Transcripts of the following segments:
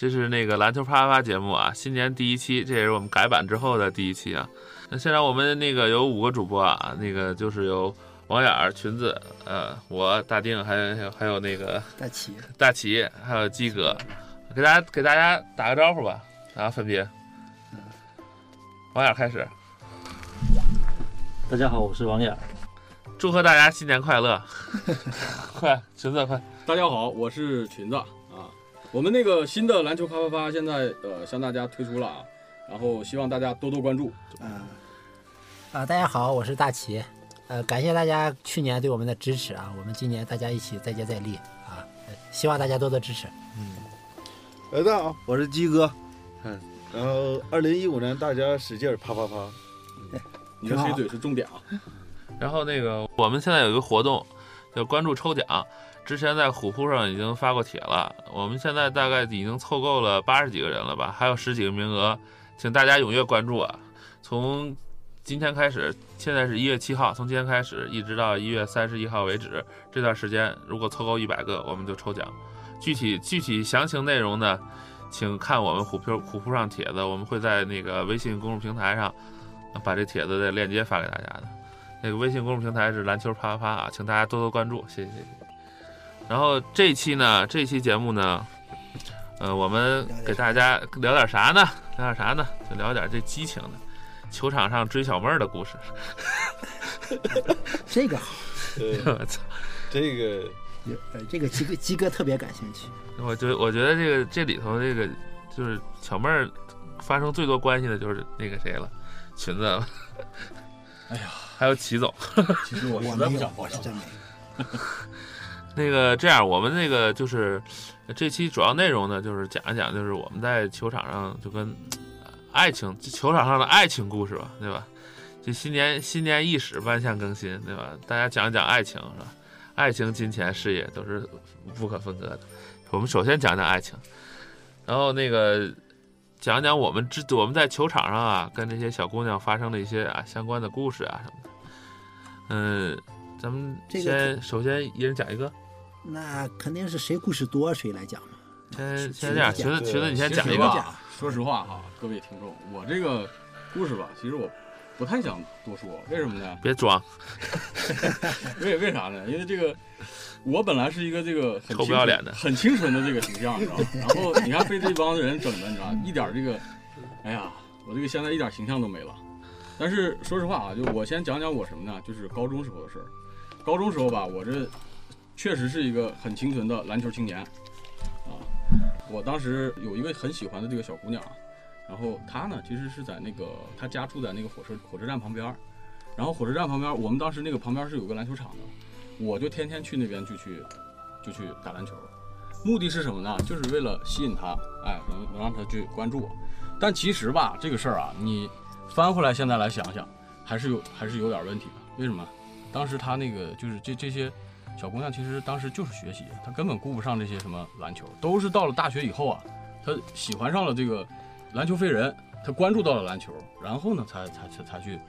这是那个篮球啪啪啪节目啊，新年第一期，这也是我们改版之后的第一期啊。那现在我们那个有五个主播啊，那个就是有王眼儿、裙子，呃，我大丁，还有还有那个大齐，大齐，还有鸡哥，给大家给大家打个招呼吧，大家分别。王眼儿开始，大家好，我是王眼儿。祝贺大家新年快乐！快，裙子快，大家好，我是裙子啊。我们那个新的篮球啪啪啪现在呃向大家推出了啊，然后希望大家多多关注。啊啊，大家好，我是大齐，呃，感谢大家去年对我们的支持啊，我们今年大家一起再接再厉啊，呃希望大家多多支持。呃，大家好，我是鸡哥，嗯，然后二零一五年大家使劲儿啪啪啪，你的黑嘴是重点啊。然后那个我们现在有一个活动，叫关注抽奖。之前在虎扑上已经发过帖了，我们现在大概已经凑够了八十几个人了吧，还有十几个名额，请大家踊跃关注啊！从今天开始，现在是一月七号，从今天开始一直到一月三十一号为止，这段时间如果凑够一百个，我们就抽奖。具体具体详情内容呢，请看我们虎扑虎扑上帖子，我们会在那个微信公众平台上把这帖子的链接发给大家的。那个微信公众平台是篮球啪啪啪啊，请大家多多关注，谢谢谢谢。然后这期呢，这期节目呢，呃，我们给大家聊点啥呢？聊点啥呢？就聊点这激情的，球场上追小妹儿的故事。这个好，我操！这个有呃，这个鸡哥鸡哥特别感兴趣。我觉得我觉得这个这里头这个就是小妹儿发生最多关系的就是那个谁了，裙子了。哎呀，还有齐总。其实我我实在不报上我是真没有。那个这样，我们那个就是这期主要内容呢，就是讲一讲，就是我们在球场上就跟呃爱情球场上的爱情故事吧，对吧？这新年新年伊始，万象更新，对吧？大家讲一讲爱情是吧？爱情、金钱、事业都是不可分割的。我们首先讲讲爱情，然后那个讲讲我们之我们在球场上啊，跟这些小姑娘发生的一些啊相关的故事啊什么的。嗯，咱们这个先首先一人讲一个。那肯定是谁故事多谁来讲嘛。先先这样，是裙子裙子，你先讲一个。说实话哈，各位听众，我这个故事吧，其实我不太想多说，为什么呢？别装，为为啥呢？因为这个，我本来是一个这个很臭不要脸的很清纯的这个形象，你知道吗？然后你看被这帮人整的，你知道，一点这个，哎呀，我这个现在一点形象都没了。但是说实话啊，就我先讲讲我什么呢？就是高中时候的事儿。高中时候吧，我这确实是一个很清纯的篮球青年啊。我当时有一个很喜欢的这个小姑娘，然后她呢，其实是在那个她家住在那个火车火车站旁边，然后火车站旁边，我们当时那个旁边是有个篮球场的，我就天天去那边就去就去打篮球，目的是什么呢？就是为了吸引她，哎，能能让她去关注我。但其实吧，这个事儿啊，你翻回来现在来想想，还是有还是有点问题的。为什么？当时她那个就是这这些小姑娘，其实当时就是学习，她根本顾不上这些什么篮球，都是到了大学以后啊，她喜欢上了这个篮球飞人，她关注到了篮球，然后呢，才才才才去，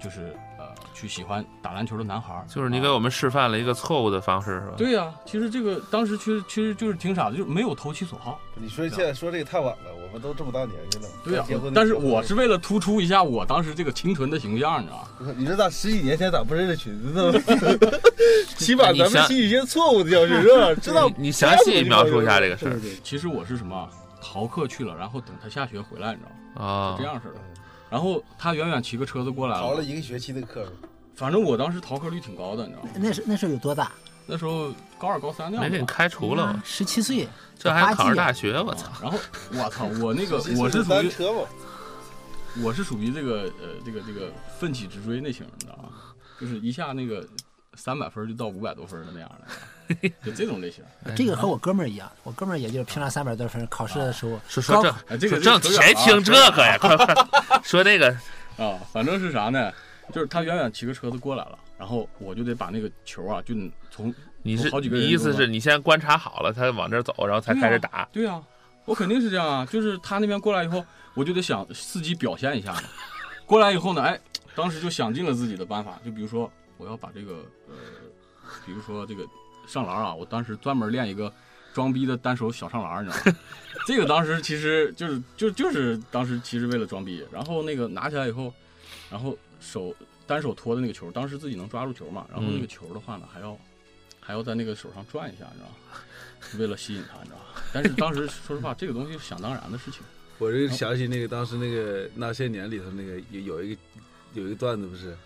就是呃，去喜欢打篮球的男孩儿。就是你啊给我们示范了一个错误的方式，是吧？对呀、其实这个当时其实其实就是挺傻的，就是没有投其所好。你说现在说这个太晚了，我们都这么大年纪了，对呀、但是我是为了突出一下我当时这个清纯的形象，你知道吗？你这咋十几年前咋不认识裙子呢？起码咱们吸取一些错误的教训是吧？知道你你详细描述一下这个事儿其实我是什么逃课去了，然后等他下学回来，你知道吗？啊这？样式的。然后他远远骑个车子过来了逃了了，一个学期的课，反正我当时逃课率挺高的，你知道吗？那时那时候有多大？那时候高二高三那没给你。开除了？十七岁，这还考上大学，我操！啊然后我操，我那个17岁的我是属于车嘛，我是属于这个呃这个这个奋起直追那型，你知道吗？就是一下那个三百分就到五百多分的那样的，就这种类型。这个和我哥们儿一样，我哥们儿也就是平常三百多分，考试的时候高说说这个说这谁听这个呀？快快说那个啊，反正是啥呢？就是他远远骑个车子过来了，然后我就得把那个球啊，就从你是好几个你意思是你先观察好了，他往这儿走，然后才开始打。对啊、我肯定是这样啊，就是他那边过来以后，我就得想伺机表现一下嘛。过来以后呢，哎，当时就想尽了自己的办法，就比如说我要把这个呃，比如说这个上篮啊，我当时专门练一个装逼的单手小上篮，你知道吗？这个当时其实就是就就是当时其实为了装逼，然后那个拿起来以后，然后手单手托的那个球，当时自己能抓住球嘛，然后那个球的话呢，还要还要在那个手上转一下，你知道吗？为了吸引他，你知道吗？但是当时说实话，这个东西是想当然的事情。我就想起那个当时那个那些年里头那个有有一个有一个段子不是，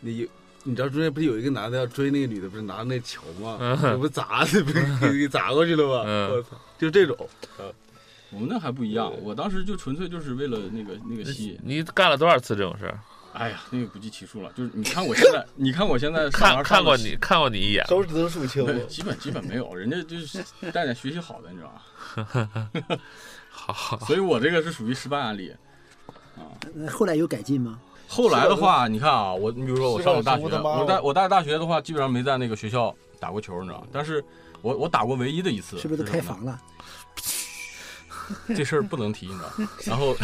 那有你知道中间不是有一个男的要追那个女的，不是拿着那球吗？嗯这不砸的，不给 给砸过去了吗？嗯我操，就这种。我们那还不一样，我当时就纯粹就是为了那个那个吸引。你干了多少次这种事儿？哎呀，那个不计其数了。就是你看我现在，你看我现在上看看过你，看过你一眼。手指头数清对，基本基本没有，人家就是带点学习好的，你知道吗？好好，所以我这个是属于失败案例。那后来有改进吗？后来的话，你看啊，我你比如说我上了大学，我在我在大学的话，基本上没在那个学校打过球，你知道？但是我我打过唯一的一次，是不是开房了？这事儿不能提，你知道？然后，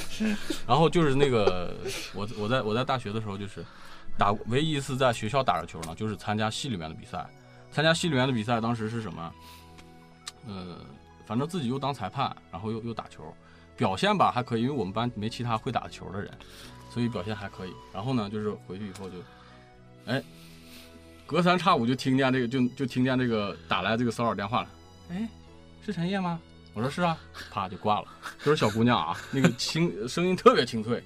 然后就是那个我我在我在大学的时候，就是打唯一一次在学校打着球呢，就是参加系里面的比赛。参加系里面的比赛，当时是什么？呃，反正自己又当裁判，然后又又打球，表现吧还可以，因为我们班没其他会打球的人，所以表现还可以。然后呢，就是回去以后就，哎，隔三差五就听见这个，就就听见这个打来这个骚扰电话了。哎，是陈烨吗？我说是啊，啪就挂了。就是小姑娘啊，那个清声音特别清脆，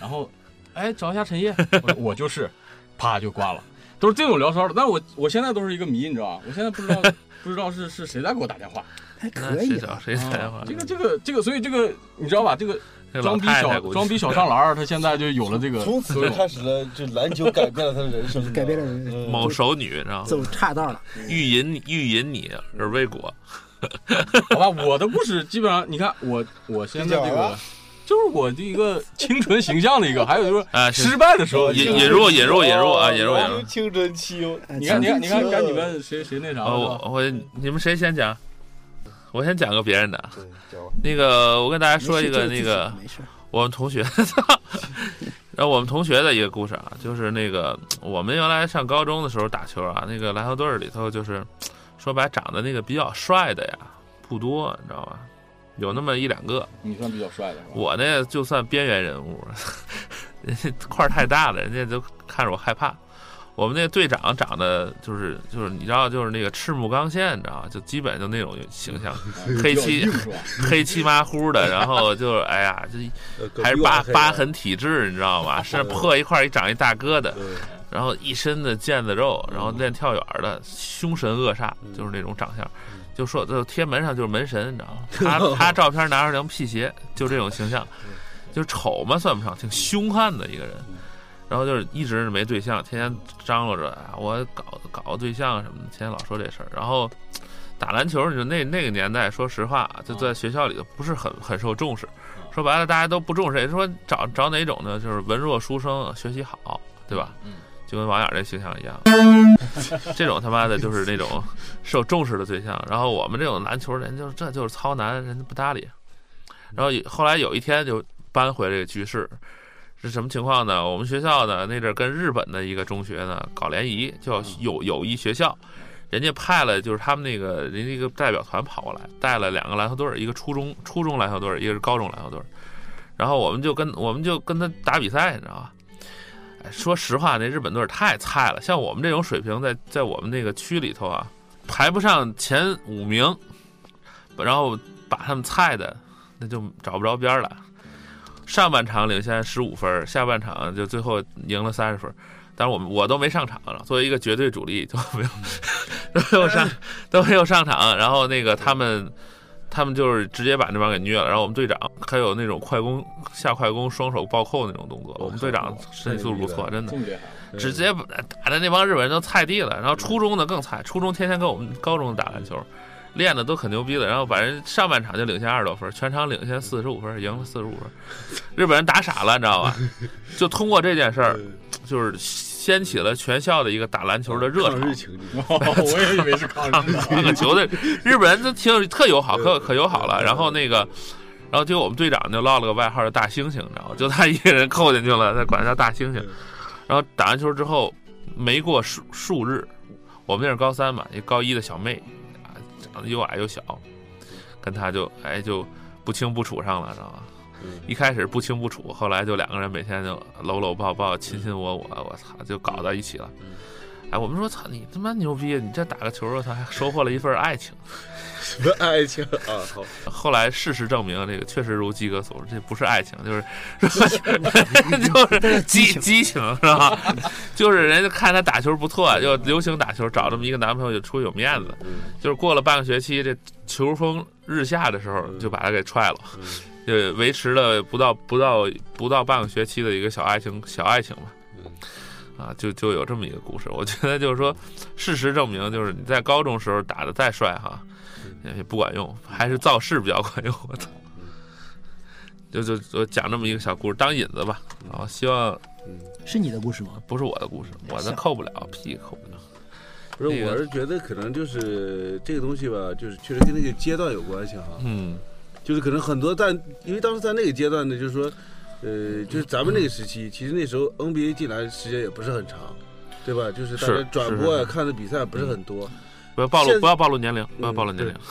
然后，哎，找一下陈烨，我说我就是，啪就挂了。都是这种聊骚的，但我我现在都是一个谜，你知道吧？我现在不知道不知道是是谁在给我打电话。还那谁找可以啊。谁打电话啊？这个这个这个，所以这个你知道吧？这个装逼小装逼小上篮儿，他现在就有了这个从此。就开始了，就篮球改变了他的人生，改变了人生某熟女，知道吗？走岔道了，欲引欲引你而未果。好吧，我的故事基本上，你看我我现在这个就是我的一个清纯形象的一个，还有就是啊失败的时候，引就是引入引入引入啊引入引入青春期你看你看你看，你们谁谁那啥？我我你们谁先讲？我先讲个别人的。那个，我跟大家说一个那个，我们同学，然后我们同学的一个故事啊，就是那个我们原来上高中的时候打球啊，那个篮球队里头就是说白长得那个比较帅的呀不多，你知道吧？有那么一两个，你算比较帅的是吧？我呢就算边缘人物，人家块儿太大了，人家都看着我害怕。我们那个队长长得就是就是你知道就是那个赤木刚宪，你知道吗？就基本就那种形象，啊黑漆？黑漆麻糊的，然后就是哎呀，这呃还是疤疤。痕体质，你知道吗？身上破一块儿一长一大疙瘩，然后一身的腱子肉，然后练跳远的，凶神恶煞，嗯就是那种长相。就说就贴门上就是门神，你知道吗？他 他照片拿着双皮鞋，就这种形象，就丑嘛算不上，挺凶悍的一个人。然后就是一直没对象，天天张罗着啊，我搞搞个对象什么的，天天老说这事儿。然后打篮球，你说那那个年代，说实话，就在学校里头不是很很受重视。说白了，大家都不重视。也说找找哪种呢？就是文弱书生，学习好，对吧？嗯，就跟王眼这形象一样，这种他妈的就是那种受重视的对象。然后我们这种篮球人就这就是糙男，人家不搭理。然后后来有一天就搬回这个局势，是什么情况呢？我们学校呢那阵儿跟日本的一个中学呢搞联谊，叫友友谊学校。人家派了就是他们那个人家一个代表团跑过来，带了两个篮球队儿，一个初中初中篮球队儿，一个是高中篮球队儿。然后我们就跟我们就跟他打比赛，你知道吧？哎，说实话，那日本队儿太菜了，像我们这种水平在，在我们那个区里头啊，排不上前五名，然后把他们菜的那就找不着边儿了。上半场领先十五分，下半场就最后赢了三十分。但是我们我都没上场了，作为一个绝对主力都没有 都没有上 都没有上场。然后那个他们他们就是直接把那帮给虐了。然后我们队长还有那种快攻下快攻双手暴扣那种动作，我们队长身体素质不错，真的直接把打的那帮日本人都菜地了。然后初中的更菜，初中天天跟我们高中打篮球，练的都可牛逼了。然后把人上半场就领先二十多分，全场领先四十五分，赢了四十五分。日本人打傻了，你知道吧？就通过这件事儿，就是掀起了全校的一个打篮球的热潮抗。日情节，我也以为是抗日 球的日本人都挺特友好，可可友好了。然后那个，然后结果我们队长就落了个外号叫大猩猩，你知道吗？就他一个人扣进去了，他管他叫大猩猩。然后打完球之后，没过数数日，我们那是高三嘛，一高一的小妹又矮又小，跟他就哎就不清不楚上了，知道吗？嗯一开始不清不楚，后来就两个人每天就搂搂抱抱、亲亲我我，我操，就搞到一起了。哎，我们说操你他妈牛逼，你这打个球，我操，还收获了一份爱情。什么爱情啊？好，后来事实证明，这个确实如鸡哥所说，这不是爱情，就是 就是激激情，是吧？就是人家看他打球不错，就流行打球，找这么一个男朋友就出去有面子。就是过了半个学期，这球风日下的时候，就把他给踹了，就维持了不到不到不到半个学期的一个小爱情小爱情吧。啊，就就有这么一个故事。我觉得就是说，事实证明，就是你在高中时候打的再帅哈，也不管用，还是造势比较管用。我操！就就就讲这么一个小故事当引子吧，然后希望是你的故事吗？不是我的故事，我的行扣不了，屁扣不了。不是，这个我是觉得可能就是这个东西吧，就是确实跟那个阶段有关系哈。嗯就是可能很多在，因为当时在那个阶段呢，就是说，呃，就是咱们那个时期，其实那时候 NBA 进来时间也不是很长，对吧？就是大家转播呀、是是看的比赛不是很多。不要暴露，不要暴露年龄，不要暴露嗯年龄。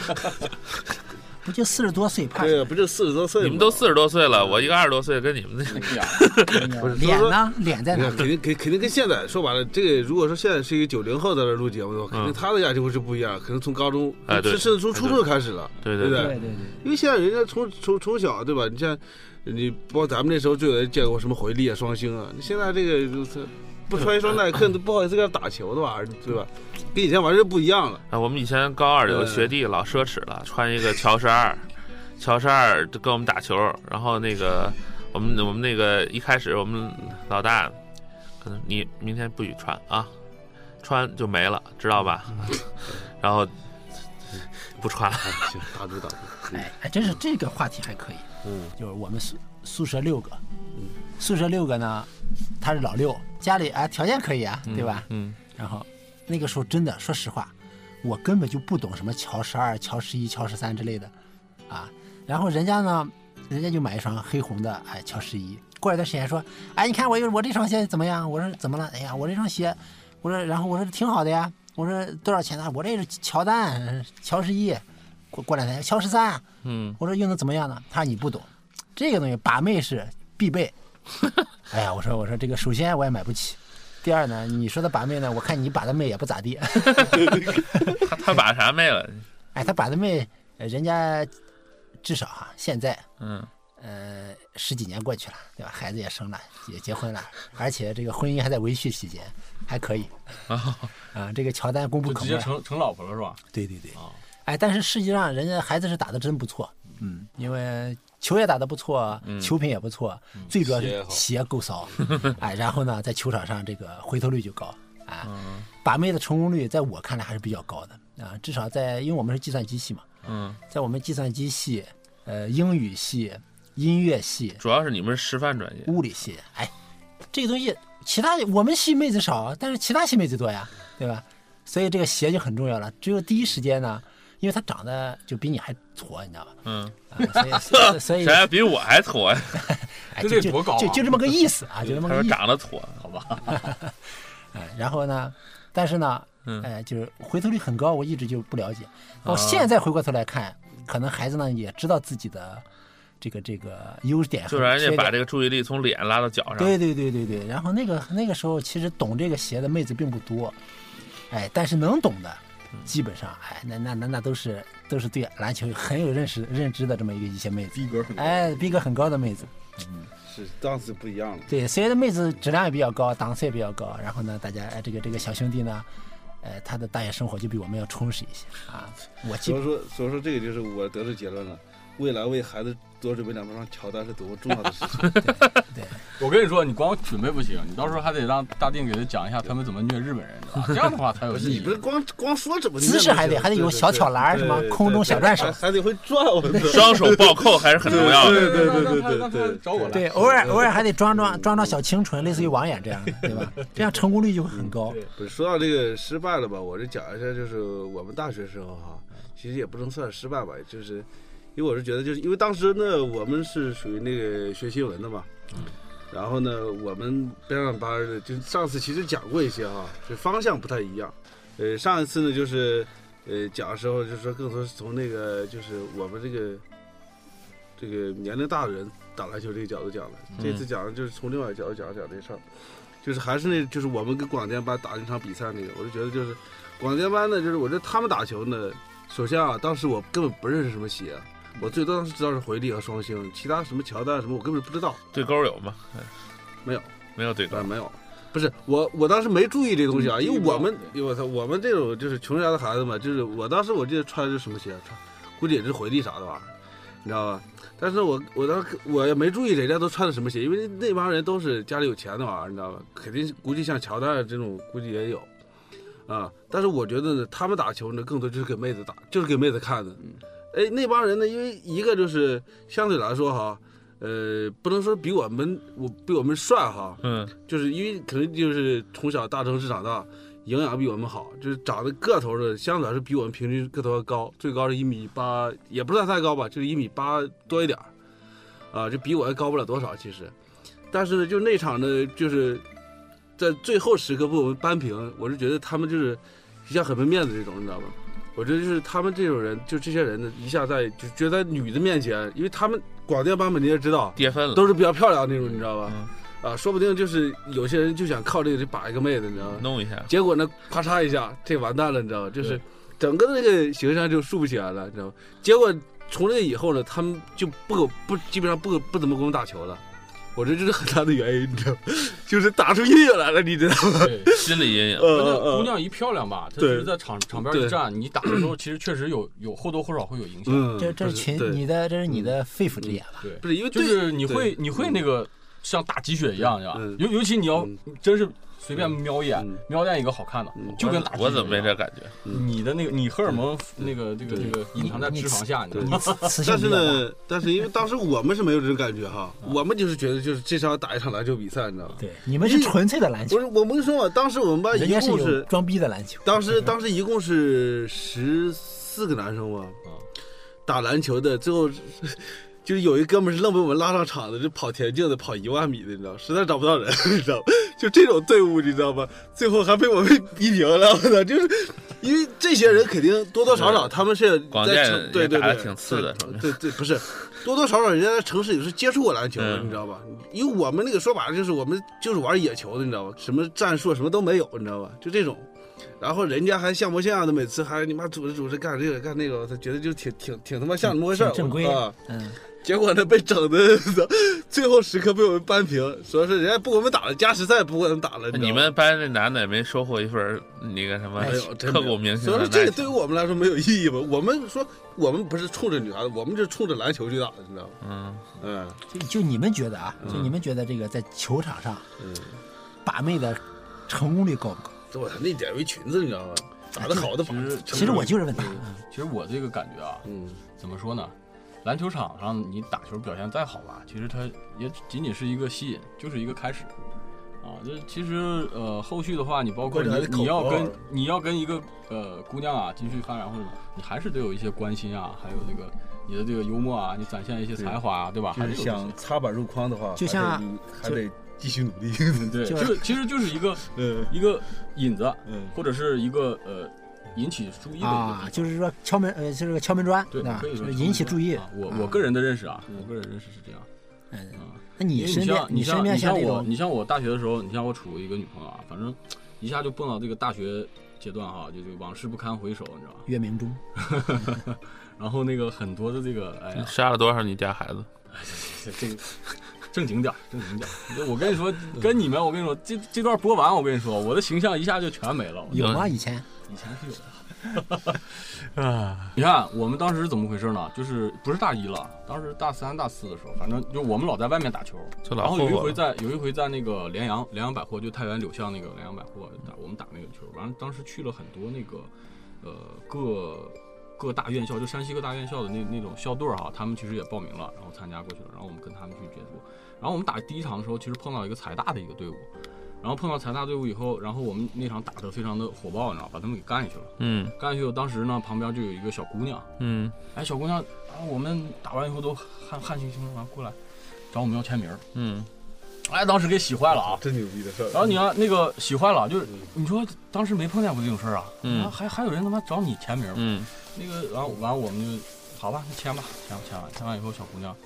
不就四十多岁，怕对呀，不就四十多岁？你们都四十多岁了，我一个二十多岁，跟你们那不是 脸呢？脸在哪？肯定肯肯定跟现在说白了，这个如果说现在是一个九零后在这录节目的话，肯定嗯他的感情会是不一样，可能从高中，哎对甚甚至从初中就开始了，对对对不对？对对对，因为现在人家从从从小对吧？你像你包括咱们那时候就有人见过什么回力啊、双星啊，你现在这个就是不穿一双耐克都不好意思跟他打球的玩意儿，对吧？跟以前完全不一样了。啊，我们以前高二有个学弟老奢侈了，穿一个乔十二，乔十二就跟我们打球，然后那个我们我们那个一开始我们老大，可能你明天不许穿啊，穿就没了，知道吧？然后 不穿了，哎，行，打住打住。哎，还真是这个话题还可以。嗯就是我们宿宿舍六个，宿舍六个呢，他是老六，家里啊条件可以啊，对吧？嗯然后那个时候真的，说实话，我根本就不懂什么乔十二、乔十一、乔十三之类的，啊。然后人家呢，人家就买一双黑红的，哎，乔十一。过了一段时间说，哎，你看我有我这双鞋怎么样？我说怎么了？哎呀，我这双鞋，我说然后我说挺好的呀。我说多少钱呢？我这是乔丹，乔十一。过过两天乔十三，嗯，我说用的怎么样呢？他说你不懂，这个东西把妹是必备。哎呀，我说我说这个首先我也买不起，第二呢，你说的把妹呢，我看你把的妹也不咋地。他他把啥妹了？哎，他把的妹，呃人家至少哈现在嗯呃十几年过去了，对吧？孩子也生了，也结婚了，而且这个婚姻还在维续期间，还可以。啊啊，这个乔丹功不就直接可没。成成老婆了是吧？对对对啊，哎，但是实际上人家孩子是打的真不错，嗯，因为球也打得不错，球品也不错，最主要是鞋够骚，哎，然后呢，在球场上这个回头率就高，啊，把妹的成功率在我看来还是比较高的啊，至少在因为我们是计算机系嘛，嗯，在我们计算机系、呃英语系、音乐系、主要是你们是师范专业，物理系，哎，这个东西其他我们系妹子少，但是其他系妹子多呀，对吧？所以这个鞋就很重要了。只有第一时间呢，因为他长得就比你还矬，你知道吧？嗯，啊，所以所以 谁还比我还矬呀？哎，就就就就这么个意思啊，就这么他说个意思。长得矬，好吧，哎，然后呢，但是呢，嗯哎，就是回头率很高，我一直就不了解。我现在回过头来看，可能孩子呢也知道自己的这个这个优点和就让人家把这个注意力从脸拉到脚上。对对对对对，然后那个那个时候其实懂这个鞋的妹子并不多，哎，但是能懂的，基本上哎，那那那那都是都是对篮球很有认识认知的这么一个一些妹子，逼格很高。哎，逼格很高的妹子，嗯是档次不一样了。对，所以的妹子质量也比较高，档次也比较高，然后呢，大家哎这个这个小兄弟呢，呃，他的大学生活就比我们要充实一些啊，我基所以说，所以说这个就是我得出结论了。未来为孩子多准备两双乔丹是多么重要的事情。对我跟你说，你光准备不行，你到时候还得让大定给他讲一下他们怎么虐日本人，这样的话才有不是意义。你不是光光说怎么姿势还得还得有小巧篮儿什么空中小转手还还得会转！双手暴扣还是很重要的。对对对对对对找我来。对，偶尔偶尔还得装装装装小清纯，类似于网眼这样的，对吧？这样成功率就会很高。不是说到这个失败了吧？我这讲一下，就是我们大学时候哈，其实也不能算失败吧，就是因为我是觉得，就是因为当时呢，我们是属于那个学新闻的嘛，然后呢，我们边上班的，就上次其实讲过一些哈，就方向不太一样。呃，上一次呢，就是呃，讲的时候就是说更多是从那个就是我们这个这个年龄大的人打篮球这个角度讲的。这次讲的就是从另外一个角度讲讲这事儿，就是还是那就是我们跟广电班打那场比赛那个，我就觉得就是广电班呢，就是我觉得他们打球呢，首先啊，当时我根本不认识什么鞋。我最多当时知道是回力和双星，其他什么乔丹什么我根本不知道。对勾有吗？没有，没有对勾啊，，没有，不是我，我当时没注意这东西啊，嗯因为我们，我操，我们这种就是穷人家的孩子嘛，就是我当时我记得穿的是什么鞋，穿估计也是回力啥的玩意儿，你知道吧？但是我我当时我也没注意人家都穿的什么鞋，因为那帮人都是家里有钱的玩意儿，你知道吧？肯定估计像乔丹这种估计也有，啊，但是我觉得呢，他们打球呢，更多就是给妹子打，就是给妹子看的。嗯哎，那帮人呢，因为一个就是相对来说哈，呃，不能说比我们我比我们帅哈，嗯，就是因为可能就是从小大城市长大，营养比我们好，就是长得个头的相对来说比我们平均个头要高，最高是一米八，也不算太高吧，就是一米八多一点儿，啊，就比我还高不了多少其实。但是呢，就那场呢，就是在最后时刻被我们扳平，我是觉得他们就是一下很没面子这种，你知道吧？我觉得就是他们这种人，就这些人呢，一下在就觉得在女的面前，因为他们广电版本你也知道，跌分了，都是比较漂亮那种，你知道吧？嗯，啊，说不定就是有些人就想靠这个去把一个妹子，你知道吗？弄一下，结果呢，咔嚓一下，这完蛋了，你知道吗？就是整个的这个形象就竖不起来了，你知道吗？结果从那以后呢，他们就不给不基本上不不怎么跟我们打球了。我这就是很大的原因，你知道吗？就是打出阴影来了，你知道吗？对，心理阴影。呃关键呃姑娘一漂亮吧，她只是在场场边一站，你打的时候其实确实有有或多或少会有影响。嗯，这这是群你的这是你的肺腑之言吧。对，不是因为就是你会你会那个像打鸡血一样，是吧嗯？尤尤其你要嗯真是随便瞄一眼嗯，瞄见一个好看的嗯，就跟打我怎么没这感觉？你的那个你荷尔蒙那个这个这个隐藏在脂肪下，你知道你吗？但是呢，但是因为当时我们是没有这种感觉哈，我们就是觉得就是这场打一场篮球比赛，你知道吗？对，你们是纯粹的篮球。不，是，我们说嘛，当时我们班一共是有装逼的篮球。当时当时一共是十四个男生吧，打篮球的，最后就是有一哥们是愣被我们拉上场的，就跑田径的，跑一万米的，你知道，实在找不到人，你知道吗？就这种队伍，你知道吗？最后还被我们逼平了，我操！就是因为这些人肯定多多少少他们是在城对对对，挺次的对对，不是多多少少人家在城市也是接触过篮球的，嗯你知道吧？因为我们那个说白了就是我们就是玩野球的，你知道吧？什么战术什么都没有，你知道吧？就这种。然后人家还像模像样的，每次还你妈组织组织干这个干那个，他觉得就挺挺挺他妈像那么回事儿正规啊。嗯，结果呢，被整的最后时刻被我们扳平，说是人家不给我们打了，加时赛不给我们打了。你们班那男的也没收获一份那个什么刻骨铭心所以说这个对于我们来说没有意义吧？我们说我们不是冲着女孩子，我们就是冲着篮球去打的，你知道吗？嗯，嗯就就你们觉得啊，就嗯你们觉得这个在球场上嗯，把妹的成功率高不高？这我那点为裙子，你知道吗？打得好的把其实其实我就是问他，其实我这个感觉啊，嗯怎么说呢？篮球场上你打球表现再好吧，其实它也仅仅是一个吸引，就是一个开始。啊，这其实呃，后续的话，你包括你你要跟你要跟一个呃姑娘啊继续发展或者你还是得有一些关心啊，还有这个你的这个幽默啊，你展现一些才华啊，对吧？还是想插板入框的话，就像还得继续努力。对，就就是其实就是一个呃 一个引子，嗯或者是一个呃引起注意的一个啊，就是说敲门呃，就是个敲门砖，对，吧？可以说引起注意。啊我啊我个人的认识啊，我个人认识是这样。嗯，啊那你身边像你身边你像我你像我大学的时候，你像我处一个女朋友啊，反正一下就蹦到这个大学阶段哈，就就往事不堪回首，你知道吧？月明中，然后那个很多的这个，哎呀，杀了多少你家孩子？这 这个正经点儿，正经点儿。我跟你说，跟你们，我跟你说，这这段播完，我跟你说，我的形象一下就全没了。有吗？以前以前是有的。啊，你看我们当时是怎么回事呢？就是不是大一了，当时大三、大四的时候，反正就我们老在外面打球。然后有一回。在有一回在那个联阳联阳百货，就太原柳巷那个联阳百货打我们打那个球，完了当时去了很多那个呃各各大院校，就山西各大院校的那那种校队儿哈，他们其实也报名了，然后参加过去了，然后我们跟他们去接触，然后我们打第一场的时候，其实碰到一个财大的一个队伍，然后碰到财大队伍以后，然后我们那场打得非常的火爆，你知道，把他们给干下去了，嗯干下去了，当时呢旁边就有一个小姑娘，嗯，哎小姑娘，然后我们打完以后都汗汗青青的完过来找我们要签名。嗯，哎，当时给洗坏了啊。真牛逼的事儿。然后你看那个洗坏了，就是你说当时没碰见过这种事儿啊，嗯还还有人他妈找你签名，嗯那个完完我们就好吧，那签吧，签签完签完以后，小姑娘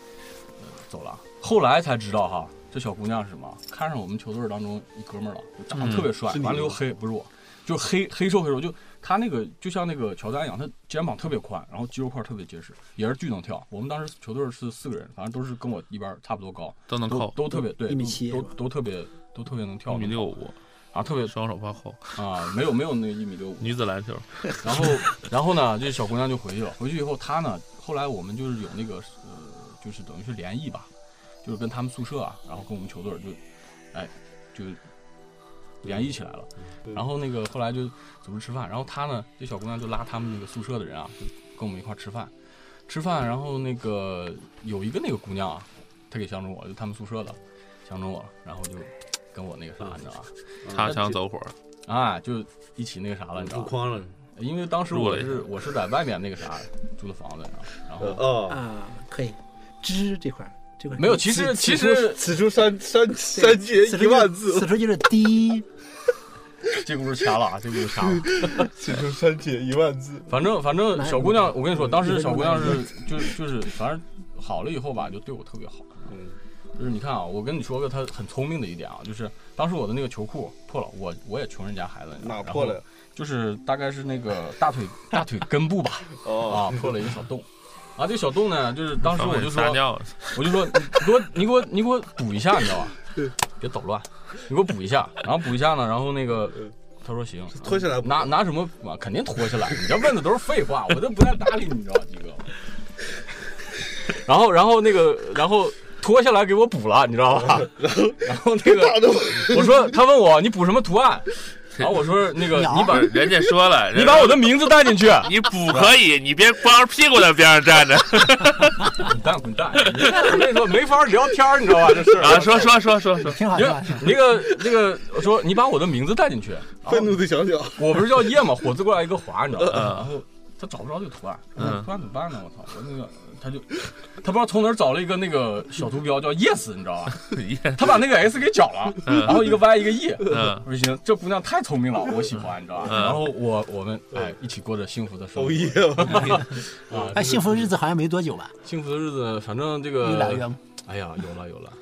呃走了。后来才知道哈，这小姑娘是什么？看上我们球队当中一哥们儿了，就长得特别帅，完了又黑，不是我，就黑黑瘦黑瘦，就他那个就像那个乔丹一样，他肩膀特别宽，然后肌肉块特别结实，也是巨能跳。我们当时球队是四个人，反正都是跟我一边差不多高，都都能跳，都特别对，一米七都都特别都特别能跳，一米六五，啊，特别双手发后，啊，没有没有那个一米六五。女子篮球，然后，然后呢，这小姑娘就回去了。回去以后，她呢，后来我们就是有那个呃，就是等于是联谊吧，就是跟他们宿舍啊，然后跟我们球队就，哎，就联谊起来了。然后那个后来就组织吃饭，然后他呢，这小姑娘就拉他们那个宿舍的人啊，就跟我们一块吃饭，吃饭。然后那个有一个那个姑娘啊，她给相中我，就他们宿舍的相中我了，然后就跟我那个啥，你知道吧？擦枪走火，啊，就一起那个啥了，你知道吧？不框了。因为当时我是我是在外面那个啥租的房子，然后然后哦，啊，可以，知这块儿这个没有，其实其实此处三三三节一万字此，处就是低，这故事掐了啊，这故事掐了。此处三节一万字。反正反正小姑娘，我跟你说，当时小姑娘是就是就是反正好了以后吧，就对我特别好。嗯，就是你看啊，我跟你说个她很聪明的一点啊，就是当时我的那个球裤破了，我我也穷人家孩子，哪破了？？就是大概是那个大腿大腿根部吧，哦，啊，破了一个小洞。啊，这小洞呢，就是当时我就说撒，尿，我就说你给我你给我你给我补一下，你知道吧？别捣乱，你给我补一下，然后补一下呢，然后那个他说行，脱下来补拿拿什么补啊？肯定脱下来，你这问的都是废话，我都不带搭理你，你知道吧，鸡哥？然后然后那个然后脱下来给我补了，你知道吧？然后那个我说他问我你补什么图案，然后我说那个你把人家说了，你把我的名字带进去，你补可以，你别光着屁股在边上站着。滚蛋滚蛋！我跟你说没法聊天，你知道吧？这事儿啊，说说说说说，挺好，你挺好。那个那个，我说你把我的名字带进去，愤怒的小鸟，我不是叫叶吗？火字过来一个华，你知道吗？嗯然后他找不着这个图案，图案怎么办呢？我操！我那个他就他不知道从哪儿找了一个那个小图标叫 yes，你知道吧？他把那个 s 给绞了，嗯然后一个 y 一个 e。嗯我说行，这姑娘太聪明了，我喜欢，你知道吧？嗯然后我我们哎一起过着幸福的生哦活耶！啊！哎，幸福日子好像没多久吧，幸福的日子，反正这一俩月个，。哎呀，有了有了有了。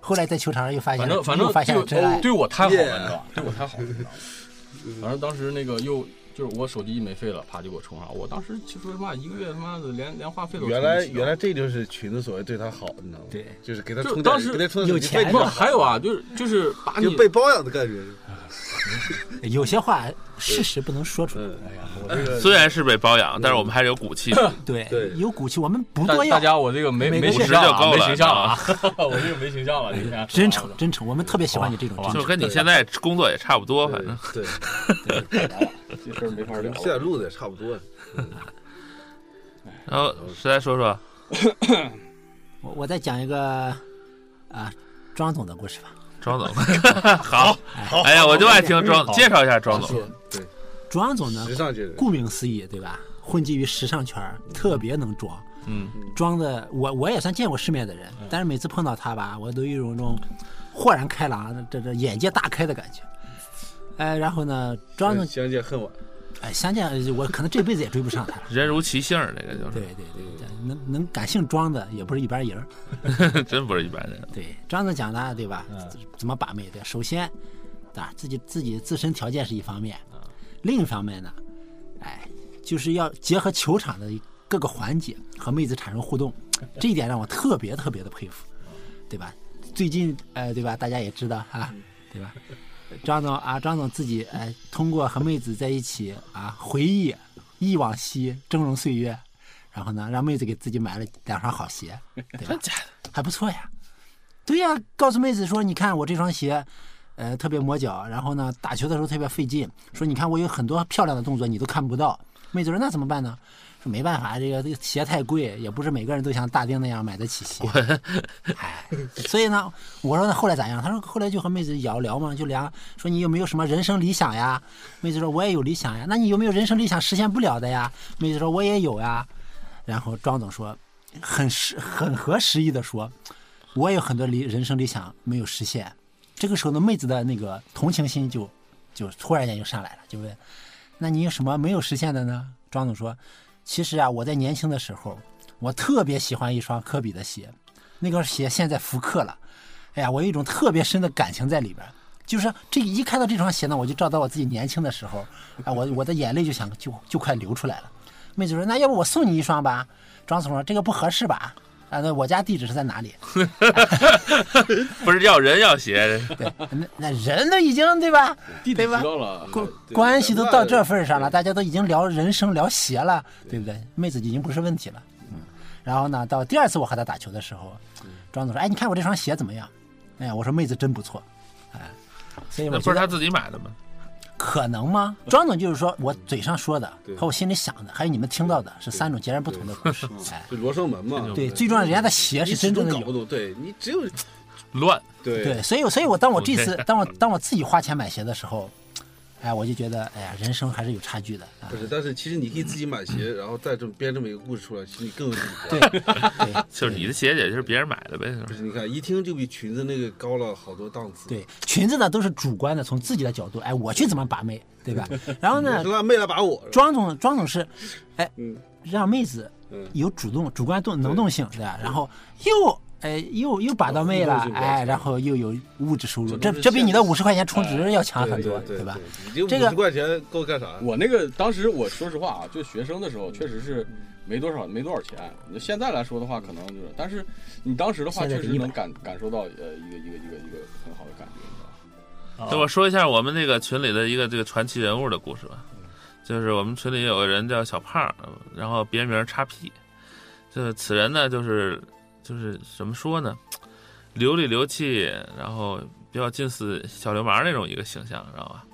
后来在球场上又发现，反正反正又发现真爱。对我太好了，你知道吧？对我太好了，你知道吧？反正当时那个又就是我手机一没费了，啪就给我充上。我当时其实说实话，一个月他妈的连连话费都原来原来这就是群子所谓对他好，你知道吗？对，就是给他充当时给他充点有钱不还有啊，就是就是把你就被包养的感觉。有些话事实不能说出来。嗯，哎呀，我这个虽然是被包养，但是我们还是有骨气。对对。有骨气，我们不多要，大大家我这个没每个月没形象没形象啊，我这个没形象了，你看真诚真诚，我们特别喜欢你这种好吧真诚。就跟你现在工作也差不多，反正。对，这事儿没法聊现在录的也差不多。然后谁来说说？我我再讲一个啊，庄总的故事吧。庄总，好，哎呀，我就爱听庄，介绍一下庄总。对。庄总呢时，尚界的，顾名思义，对吧？混迹于时尚圈，特别能装，嗯，装的我我也算见过世面的人，但是每次碰到他吧，我都有一种这种豁然开朗，这这眼界大开的感觉。哎，然后呢，庄总，相见恨晚。哎，相见我可能这辈子也追不上他。人如其姓，这个就是对对对，能能敢姓庄的也不是一般人 真不是一般人。对，庄子讲的对吧？怎么把妹的？首先，啊，自己自己自身条件是一方面，另一方面呢，哎，就是要结合球场的各个环节和妹子产生互动，这一点让我特别特别的佩服，对吧？最近，呃，对吧？大家也知道哈、对吧？张总啊，张总自己哎，通过和妹子在一起啊，回忆忆往昔，峥嵘岁月，然后呢，让妹子给自己买了两双好鞋，对吧？还不错呀。对呀，告诉妹子说，你看我这双鞋，呃，特别磨脚，然后呢，打球的时候特别费劲。说你看我有很多漂亮的动作，你都看不到。妹子说那怎么办呢？说没办法，这个这个鞋太贵，也不是每个人都像大丁那样买得起鞋。哎，所以呢，我说那后来咋样？他说后来就和妹子聊聊嘛，就聊说你有没有什么人生理想呀？妹子说我也有理想呀。那你有没有人生理想实现不了的呀？妹子说我也有呀。然后庄总说，很实很合时宜的说，我也有很多理人生理想没有实现。这个时候呢，妹子的那个同情心就就突然间就上来了，就问：“那你有什么没有实现的呢？”庄总说：“其实啊，我在年轻的时候，我特别喜欢一双科比的鞋，那个鞋现在复刻了。哎呀，我有一种特别深的感情在里边。就是这一看到这双鞋呢，我就照到我自己年轻的时候，啊，我我的眼泪就想就就快流出来了。妹子说：“那要不我送你一双吧？”庄总说：“这个不合适吧？”啊，那我家地址是在哪里？不是要人要鞋，对，那那人都已经对吧？地对吧关关系都到这份儿上了，大家都已经聊人生聊鞋了，对不对？妹子已经不是问题了。嗯，然后呢，到第二次我和他打球的时候，庄总说：“哎，你看我这双鞋怎么样？”哎呀，我说妹子真不错，哎，所以不是他自己买的吗？可能吗？庄总就是说我嘴上说的和我心里想的，还有你们听到的是三种截然不同的故事。哎，就罗生门嘛。对，最重要，人家的鞋是真正的有。终搞不懂，对你只有乱，对对，所以所以我当我这次当我当我自己花钱买鞋的时候，哎，我就觉得哎呀，人生还是有差距的啊不。是，但是其实你可以自己买鞋，然后再这么编这么一个故事出来，其实你更有底对。对 就是你的鞋也就是别人买的呗。不是，你看一听就比裙子那个高了好多档次。，对，裙子呢都是主观的，从自己的角度，哎，我去怎么把妹，对吧？然后呢？妹来把我，庄总庄总是，哎嗯，让妹子嗯有主动主观动能动性，对吧？然后又哎又又把到妹了哎，然后又有物质收入，这这这比你的五十块钱充值要强很多，对吧？？你这这个五十块钱够干啥？我那个当时我说实话啊，就学生的时候确实是没多少没多少钱。那现在来说的话，可能就是，但是你当时的话，现在是100确实能感感受到呃一个一个一个一个很好的感觉，你知道吧？那我说一下我们那个群里的一个这个传奇人物的故事吧，就是我们群里有个人叫小胖，然后别名叉 P，就是此人呢，就是就是怎么说呢，流里流气，然后比较近似小流氓那种一个形象，知道吧？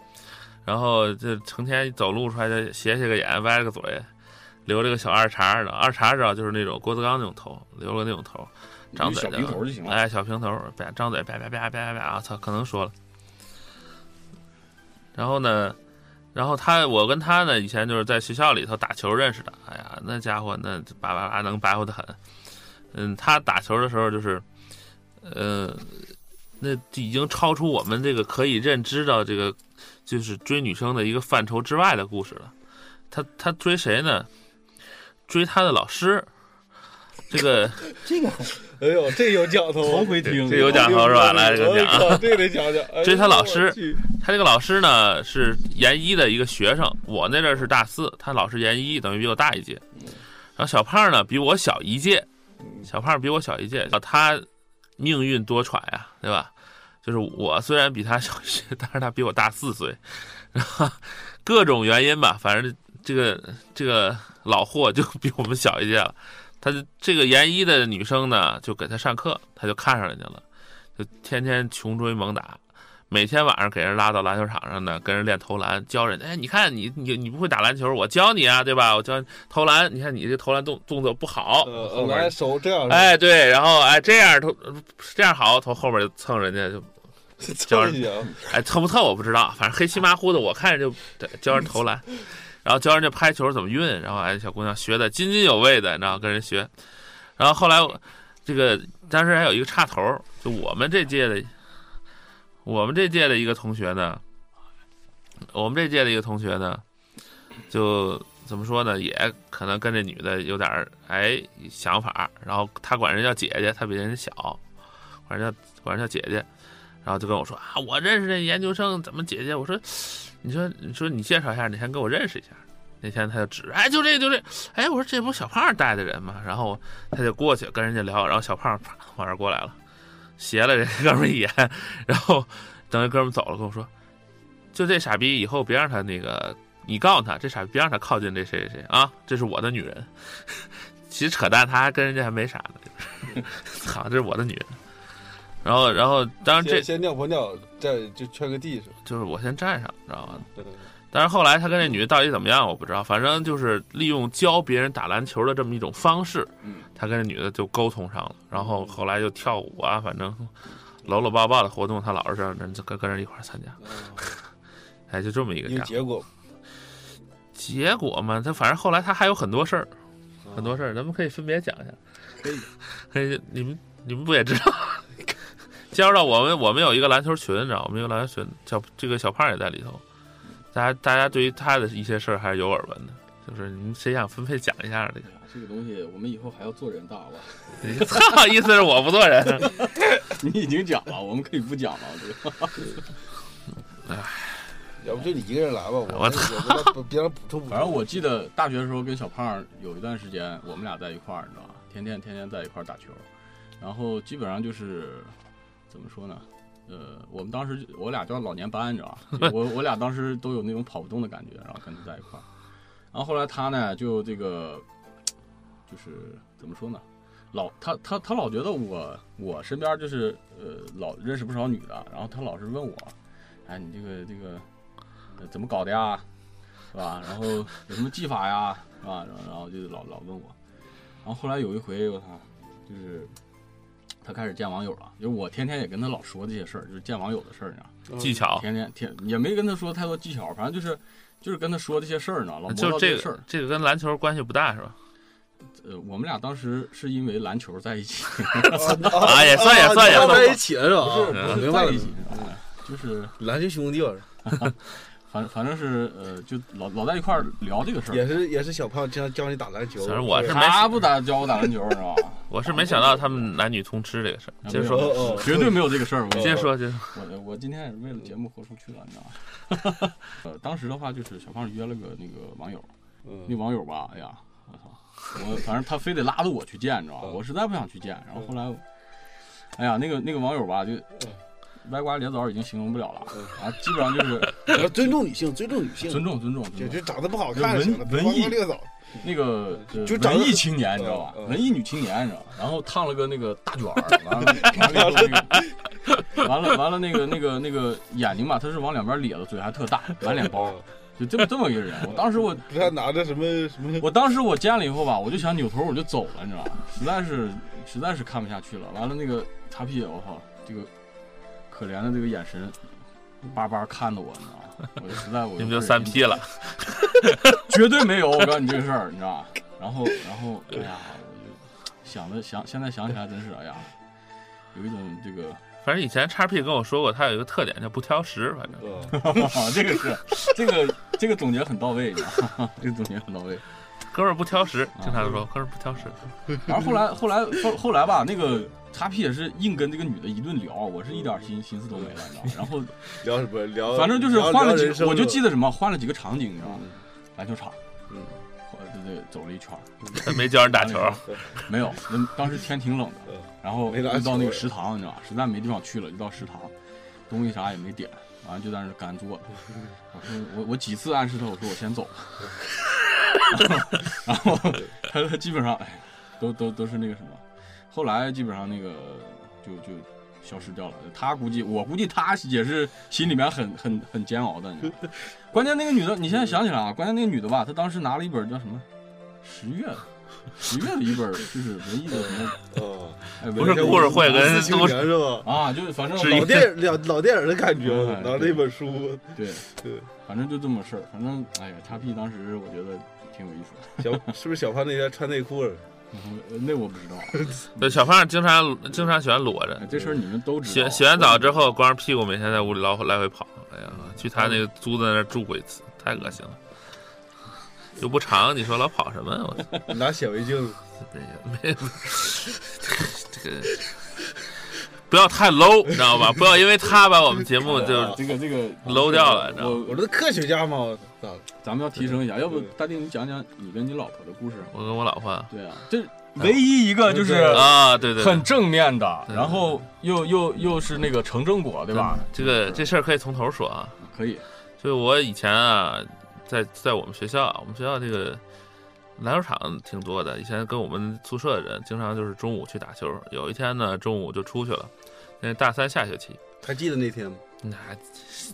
然后就成天走路出来就斜斜个眼，歪了个嘴，留了个小二茬儿的，二茬儿知道就是那种郭德纲那种头，留了那种头，张嘴的小平头就行了。哎，小平头，啪，张嘴啪啪啪啪啪啪，我操，可能说了。然后呢，然后他，我跟他呢，以前就是在学校里头打球认识的。哎呀，那家伙那叭叭叭能白活的很。嗯，他打球的时候就是，呃，那已经超出我们这个可以认知到这个就是追女生的一个范畴之外的故事了。他他追谁呢？追他的老师。这个 这个很哎呦，这有讲头，头回听这有讲头是吧？来，这个我讲啊。这个得讲讲。追他老师他这个老师呢是研一的一个学生，我那阵儿是大四，他老师研一，等于比我大一届。然后小胖呢比我小一届，小胖比我小一届，他命运多舛呀，对吧？就是我虽然比他小一岁，但是他比我大四岁，然后各种原因吧，反正这个这个老霍就比我们小一届了。他这个研一的女生呢，就给他上课，他就看上人家了，就天天穷追猛打，每天晚上给人拉到篮球场上呢，跟人练投篮，教人。哎，你看你你你不会打篮球，我教你啊，对吧？我教你投篮，你看你这投篮动动作不好，来手这样，哎，对，然后哎这样投这样好，从后面就蹭人家就教一下，哎，蹭不蹭我不知道，反正黑漆麻糊的，我看着就对教人投篮，然后教人家拍球怎么运，然后哎，小姑娘学的津津有味的，你知道跟人学，然后后来我这个当时还有一个插头，就我们这届的，我们这届的一个同学呢，我们这届的一个同学呢，就怎么说呢，也可能跟这女的有点儿哎想法，然后他管人叫姐姐，他比人家小，管人叫管人叫姐姐。然后就跟我说啊，我认识这研究生怎么姐姐？我说，你说你说你介绍一下，你先跟我认识一下。那天他就指，哎，就这就这，哎，我说这不小胖带的人吗？然后他就过去跟人家聊，然后小胖啪往这过来了，斜了这哥们一眼，然后等这哥们走了，跟我说，就这傻逼以后别让他那个，你告诉他这傻逼别让他靠近这谁谁谁啊，这是我的女人。其实扯淡，他还跟人家还没啥呢，操，这是我的女人。然后，然后，当然这先先尿泡尿，再就圈个地是吧？就是我先站上，知道吗？对对对但是后来他跟那女的到底怎么样，我不知道。反正就是利用教别人打篮球的这么一种方式，嗯，他跟那女的就沟通上了。然后后来就跳舞啊，反正搂搂抱抱的活动，他老是让人跟跟人一块儿参加。哎，就这么一个。结果，结果嘛，他反正后来他还有很多事儿，很多事儿，咱们可以分别讲一下。可以。可以，你们你们不也知道？加入到我们我们有一个篮球群，你知道吗，我们有个篮球群，小这个小胖也在里头。大家大家对于他的一些事儿还是有耳闻的，就是你们谁想分配讲一下这个？这个东西我们以后还要做人大吧？操，意思是我不做人。你已经讲了，我们可以不讲了。这个，要不就你一个人来吧，我我别人补充补充。反正我记得大学的时候跟小胖有一段时间，我们俩在一块儿，你知道吧？天天天天在一块儿打球，然后基本上就是怎么说呢？呃，我们当时我俩叫老年班，你知道吧？我我俩当时都有那种跑不动的感觉，然后跟他在一块儿。然后后来他呢，就这个就是怎么说呢？老他他他老觉得我我身边就是呃老认识不少女的，然后他老是问我，哎你这个这个呃怎么搞的呀？是吧？然后有什么技法呀？是吧？然后然后就老老问我。然后后来有一回我操，就是他开始见网友了，就是我天天也跟他老说这些事儿，就是见网友的事儿，你知道吗？技巧，天天天也没跟他说太多技巧，反正就是就是跟他说这些事儿，你知道吗？老就这磨叨些事儿。这个跟篮球关系不大是吧？呃，我们俩当时是因为篮球在一起，啊也算也算也算在一起了是吧？不是啊明白了不是在一，起，就是篮球兄弟吧，反反正是呃，就老老在一块儿聊这个事儿。也是也是小胖经常教你打篮球。反正我是没他不打教我打篮球，你知道吧？我是没想到他们男女通吃这个事儿。接着说，哦哦，绝对没有这个事儿。我 接着说，接着说。我我今天也是为了节目豁出去了，你知道吗？呃，当时的话就是小胖约了个那个网友，那嗯网友吧，哎呀，我操，我反正他非得拉着我去见，你知道吧？嗯我实在不想去见，然后后来，哎呀，那个那个网友吧，就歪瓜裂枣已经形容不了了啊，基本上就是 要尊重女性，尊重女性，尊重尊重就就长得不好看文文艺。那个呃就文艺青年，你知道吧文艺女青年，你知道吧？然后烫了个那个大卷儿，完了 完了那个完了完了那个那个那个眼睛吧，他是往两边咧的，嘴还特大，满脸包，就这么这么一个人。我当时我不是拿着什么什么？我当时我见了以后吧，我就想扭头我就走了，你知道吧？实在是实在是看不下去了。完了那个擦屁，我操，这个可怜的这个眼神，巴巴看着我，你知道吗？我就实在我你们就三 P 了，绝对没有，我告诉你这个事儿，你知道吧？然后，然后，哎呀，我就想了想，现在想起来真是，哎呀，有一种这个，反正以前叉 P 跟我说过，他有一个特点叫不挑食，反正嗯 这个是这个这个总结很到位，你知道吗？这个总结很到位。哥们儿不挑食，经常说哥们儿不挑食。然后后来后来后后来吧，那个叉 P 也是硬跟这个女的一顿聊，我是一点心心思都没了，你知道吗？然后 聊什么聊？反正就是换了几我就记得得什么，换了几个场景，你知道吗？篮球场，嗯后来对对，走了一圈。他 没教人打球，没有，那当时天挺冷的嗯，然后就到那个食堂，你知道吧？实在没地方去了，就到食堂，东西啥也没点，完了就在那干坐着。我说我我几次暗示他，我说我先走，然后他他基本上哎，都都都是那个什么，后来基本上那个就就消失掉了。他估计我估计他也是心里面很很很煎熬的，你知道？关键那个女的，你现在想起来啊，关键那个女的吧，她当时拿了一本叫什么十月。十月的一本就是文艺的什么，呃，哎，不是故事会跟四青都年是吧？啊，就是反正老电影老老电影的感觉哎，拿着一本书，对对，反正就这么事儿。反正哎呀，叉 P 当时我觉得挺有意思的，小是不是小胖那天穿内裤了？呃那我不知道，对小胖经常经常喜欢裸着哎，这事儿你们都知道。洗洗完澡之后光着屁股每天在屋里来回来回跑，哎呀，去他那个租的那儿住过一次，太恶心了。又不长，你说老跑什么？我 拿显微镜子，这个没这个不要太 low，你知道吧？不要因为他把我们节目 就这个这个 low 掉了你知道吗我我这科学家嘛？咱们要提升一下，要不大丁你讲讲你跟你老婆的故事？我跟我老婆对啊，这唯一一个就是啊，对对对很，正面的，然后又又又是那个成正果，对吧？这个这事儿可以从头说啊。可以，就我以前啊，在在我们学校，我们学校这个篮球场挺多的。以前跟我们宿舍的人，经常就是中午去打球。有一天呢，中午就出去了，那大三下学期，还记得那天吗？那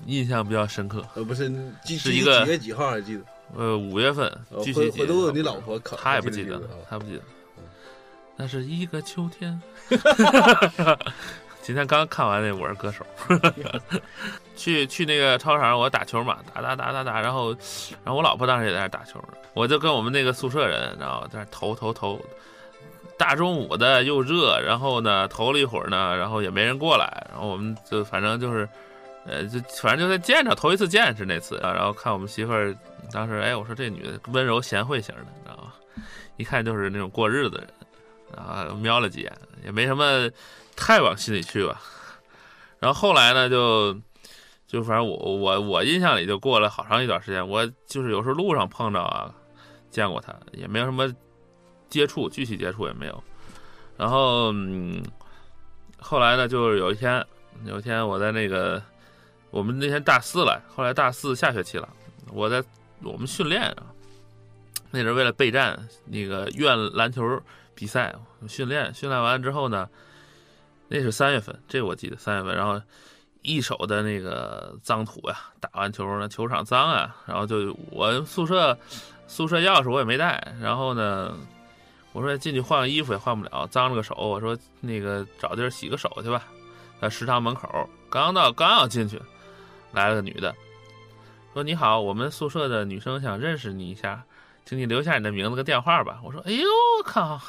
印象比较深刻。呃，不是，记是一个几月几号还记得？呃，五月份呃具体回回头问你老婆考，她也不记得了记得，她不记得。那是一个秋天。今天刚看完那《我是歌手》去去那个操场，我打球嘛，打打打打打，然后然后我老婆当时也在那打球，我就跟我们那个宿舍人，然后在那投投投，大中午的又热，然后呢投了一会儿呢，然后也没人过来，然后我们就反正就是，呃，就反正就在见着头一次见是那次，然后看我们媳妇儿当时，哎，我说这女的温柔贤惠型的，你知道吗？一看就是那种过日子的人，然后瞄了几眼，也没什么太往心里去吧。然后后来呢，就就反正我我我印象里就过了好长一段时间，我就是有时候路上碰着啊，见过他，也没有什么接触，具体接触也没有。然后嗯，后来呢，就是有一天，有一天我在那个我们那天大四了，后来大四下学期了，我在我们训练啊，那阵儿为了备战那个院篮球比赛训练，训练完之后呢，那是三月份，这我记得三月份，然后一手的那个脏土呀，打完球呢球场脏啊，然后就我宿舍宿舍钥匙我也没带，然后呢。我说进去换个衣服也换不了，脏了个手。我说那个找地儿洗个手去吧，在食堂门口。刚到刚要进去，来了个女的，说你好，我们宿舍的女生想认识你一下，请你留下你的名字跟电话吧。我说哎呦我靠，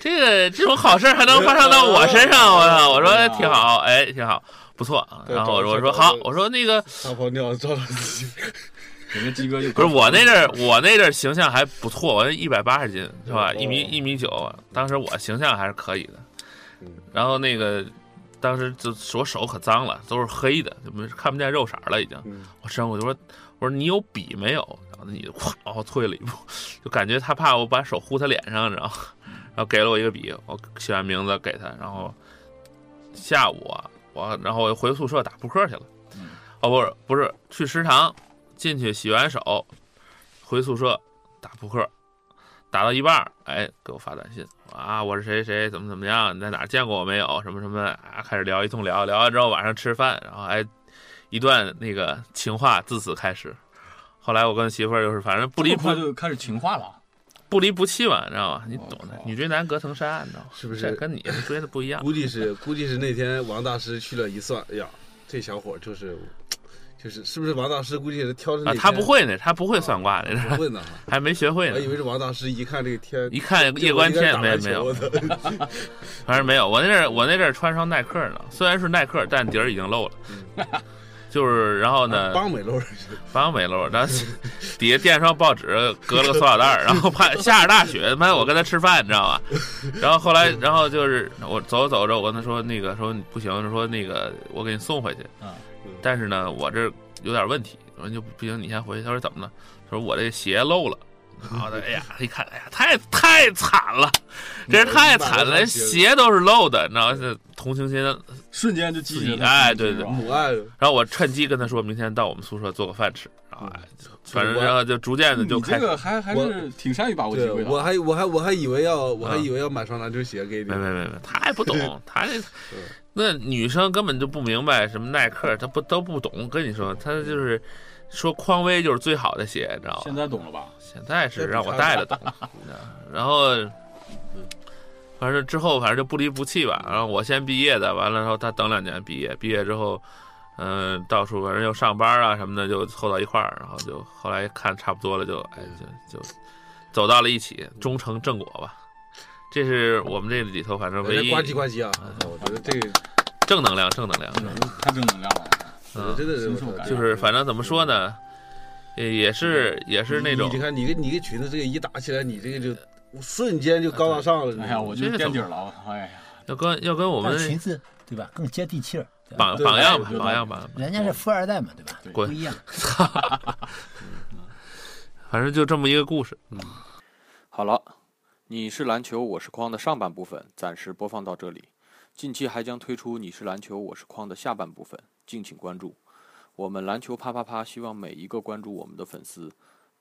这个这种好事还能发生到我身上，我操！我说挺好，哎挺好，不错。然后我说我说好，我说那个尿照照自己，人家鸡哥就不是我那阵儿，我那阵儿形象还不错，我一百八十斤是吧？哦一米一米九，当时我形象还是可以的嗯。然后那个当时就我手可脏了，都是黑的，就没看不见肉色儿了已经。嗯我伸过去说我说你有笔没有？然后那女的咵往后退了一步，就感觉他怕我把手糊他脸上，你知道吗？然后给了我一个笔，我写完名字给他，然后下午啊，我然后我又回宿舍打扑克去了。嗯哦，不是不是，去食堂进去洗完手，回宿舍打扑克，打到一半儿，哎，给我发短信啊，我是谁谁怎么怎么样，你在哪见过我没有？什么什么啊，开始聊一通聊，聊完之后晚上吃饭，然后哎，一段那个情话自此开始。后来我跟媳妇儿就是反正不离这么不快就开始情话了。不离不弃嘛，你知道吗？你懂的，女追男隔层纱，你知道吗？是不是跟你追的不一样？估计是估计是那天王大师去了一算，哎呀，这小伙就是就是是不是王大师估计是挑着那啊，他不会呢，他不会算卦的，不会呢，还没学会呢。我以为是王大师一看这个天，一看夜观天没有没有，反正没有。我那阵儿我那阵儿穿双耐克呢，虽然是耐克，但底儿已经漏了。就是然后呢，帮美露人帮没漏，然后底下垫双报纸，隔了个塑料袋儿，然后怕 下着大雪，妈我跟他吃饭，你知道吧？然后后来，然后就是我走着走着，我跟他说那个说不行，说那个我给你送回去。啊但是呢，我这有点问题，我说就不行，你先回去。他说怎么了？他说我这鞋漏了。然后他哎呀，一看，哎呀，太太惨了，这是太惨了，鞋都是漏的，你知道同情心瞬间就激起哎对对母爱，然后我趁机跟他说，明天到我们宿舍做个饭吃，然后哎反正然后就逐渐的就你开始，这个还还是挺善于把握机会的。我还我还我还以为要我还啊以为要买双篮球鞋给你。没，没没没，他也不懂，他这那女生根本就不明白什么耐克，她不都不懂。跟你说，她就是说匡威就是最好的鞋，你知道现？在懂了吧？现在是让我带了懂，你知道然后。反正之后反正就不离不弃吧，然后我先毕业的，完了之后他等两年毕业，毕业之后，嗯、到处反正又上班啊什么的，就凑到一块儿，然后就后来看差不多了就，哎就就走到了一起，终成正果吧。这是我们这里头反正唯一呱唧呱唧啊！我觉得这个正能量，正能量。太正能量了。嗯，真的是就是反正怎么说呢，也也是也是那种你，看你跟你跟裙子这个一打起来，你这个就瞬间就高大上了。哎呀，我就垫底儿了。哎呀，要跟要跟我们但裙子对吧更接地气儿，榜榜样吧哎，榜样吧，人家是富二代嘛，对吧？不一样。反正就这么一个故事。嗯好了，你是篮球，我是框的上半部分暂时播放到这里，近期还将推出你是篮球，我是框的下半部分，敬请关注。我们篮球啪啪啪，希望每一个关注我们的粉丝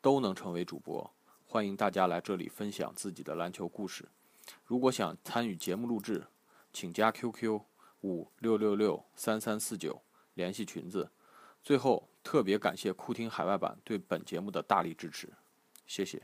都能成为主播，欢迎大家来这里分享自己的篮球故事。如果想参与节目录制，请加 QQ 五六六六三三四九联系裙子。最后，特别感谢酷听海外版对本节目的大力支持，谢谢。